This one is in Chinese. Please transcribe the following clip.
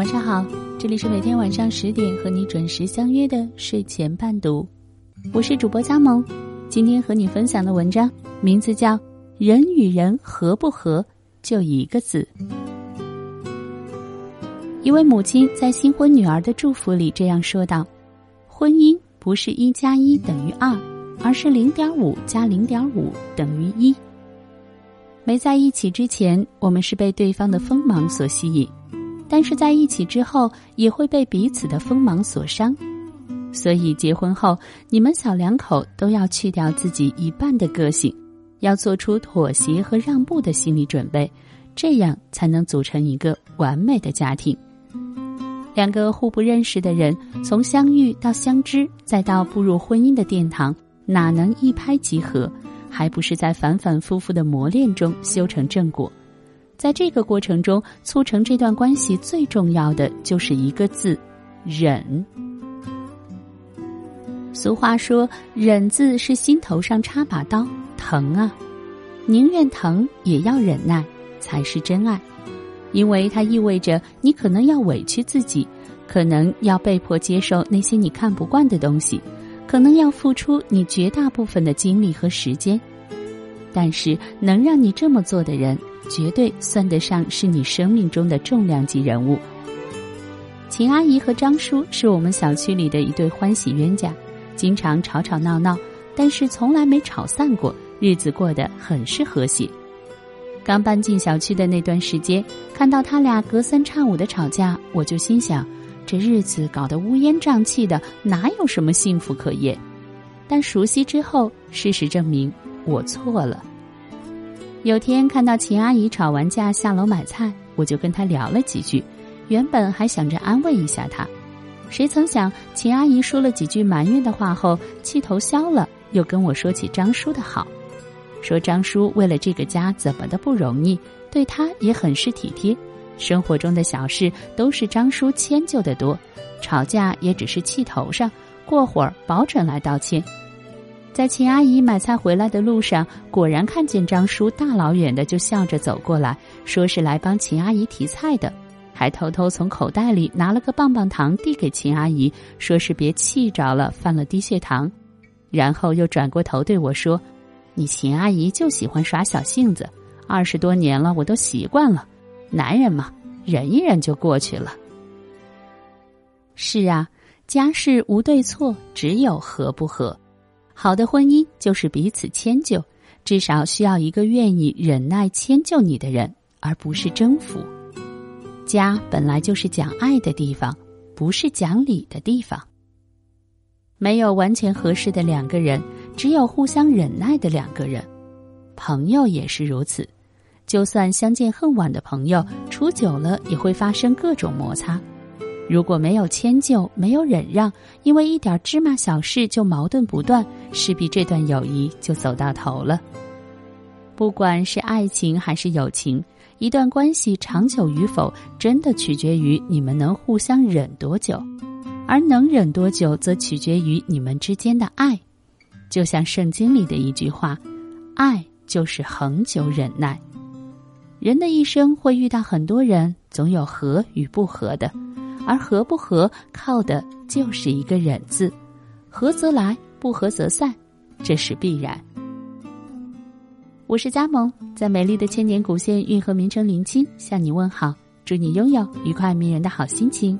晚上好，这里是每天晚上十点和你准时相约的睡前伴读，我是主播佳萌。今天和你分享的文章名字叫《人与人合不合就一个字》。一位母亲在新婚女儿的祝福里这样说道：“婚姻不是一加一等于二，而是零点五加零点五等于一。没在一起之前，我们是被对方的锋芒所吸引，但是在一起之后，也会被彼此的锋芒所伤。所以，结婚后，你们小两口都要去掉自己一半的个性，要做出妥协和让步的心理准备，这样才能组成一个完美的家庭。”两个互不认识的人，从相遇到相知，再到步入婚姻的殿堂，哪能一拍即合？还不是在反反复复的磨练中修成正果。在这个过程中，促成这段关系最重要的就是一个字：忍。俗话说：“忍字是心头上插把刀，疼啊！宁愿疼也要忍耐，才是真爱。”因为它意味着你可能要委屈自己，可能要被迫接受那些你看不惯的东西，可能要付出你绝大部分的精力和时间。但是能让你这么做的人，绝对算得上是你生命中的重量级人物。秦阿姨和张叔是我们小区里的一对欢喜冤家，经常吵吵闹闹，但是从来没吵散过，日子过得很是和谐。刚搬进小区的那段时间，看到他俩隔三差五的吵架，我就心想，这日子搞得乌烟瘴气的，哪有什么幸福可言？但熟悉之后，事实证明我错了。有天看到秦阿姨吵完架下楼买菜，我就跟她聊了几句，原本还想着安慰一下她，谁曾想秦阿姨说了几句埋怨的话后，气头消了，又跟我说起张叔的好。说张叔为了这个家怎么的不容易，对她也很是体贴，生活中的小事都是张叔迁就的多，吵架也只是气头上，过会儿保准来道歉。在秦阿姨买菜回来的路上，果然看见张叔大老远的就笑着走过来，说是来帮秦阿姨提菜的，还偷偷从口袋里拿了个棒棒糖递给秦阿姨，说是别气着了，犯了低血糖，然后又转过头对我说。你秦阿姨就喜欢耍小性子，二十多年了，我都习惯了。男人嘛，忍一忍就过去了。是啊，家事无对错，只有合不合。好的婚姻就是彼此迁就，至少需要一个愿意忍耐迁就你的人，而不是征服。家本来就是讲爱的地方，不是讲理的地方。没有完全合适的两个人。只有互相忍耐的两个人，朋友也是如此。就算相见恨晚的朋友，处久了也会发生各种摩擦。如果没有迁就，没有忍让，因为一点芝麻小事就矛盾不断，势必这段友谊就走到头了。不管是爱情还是友情，一段关系长久与否，真的取决于你们能互相忍多久，而能忍多久，则取决于你们之间的爱。就像圣经里的一句话：“爱就是恒久忍耐。”人的一生会遇到很多人，总有合与不合的，而合不合靠的就是一个忍字。合则来，不合则散，这是必然。我是佳萌，在美丽的千年古县运河名城临清向你问好，祝你拥有愉快迷人的好心情。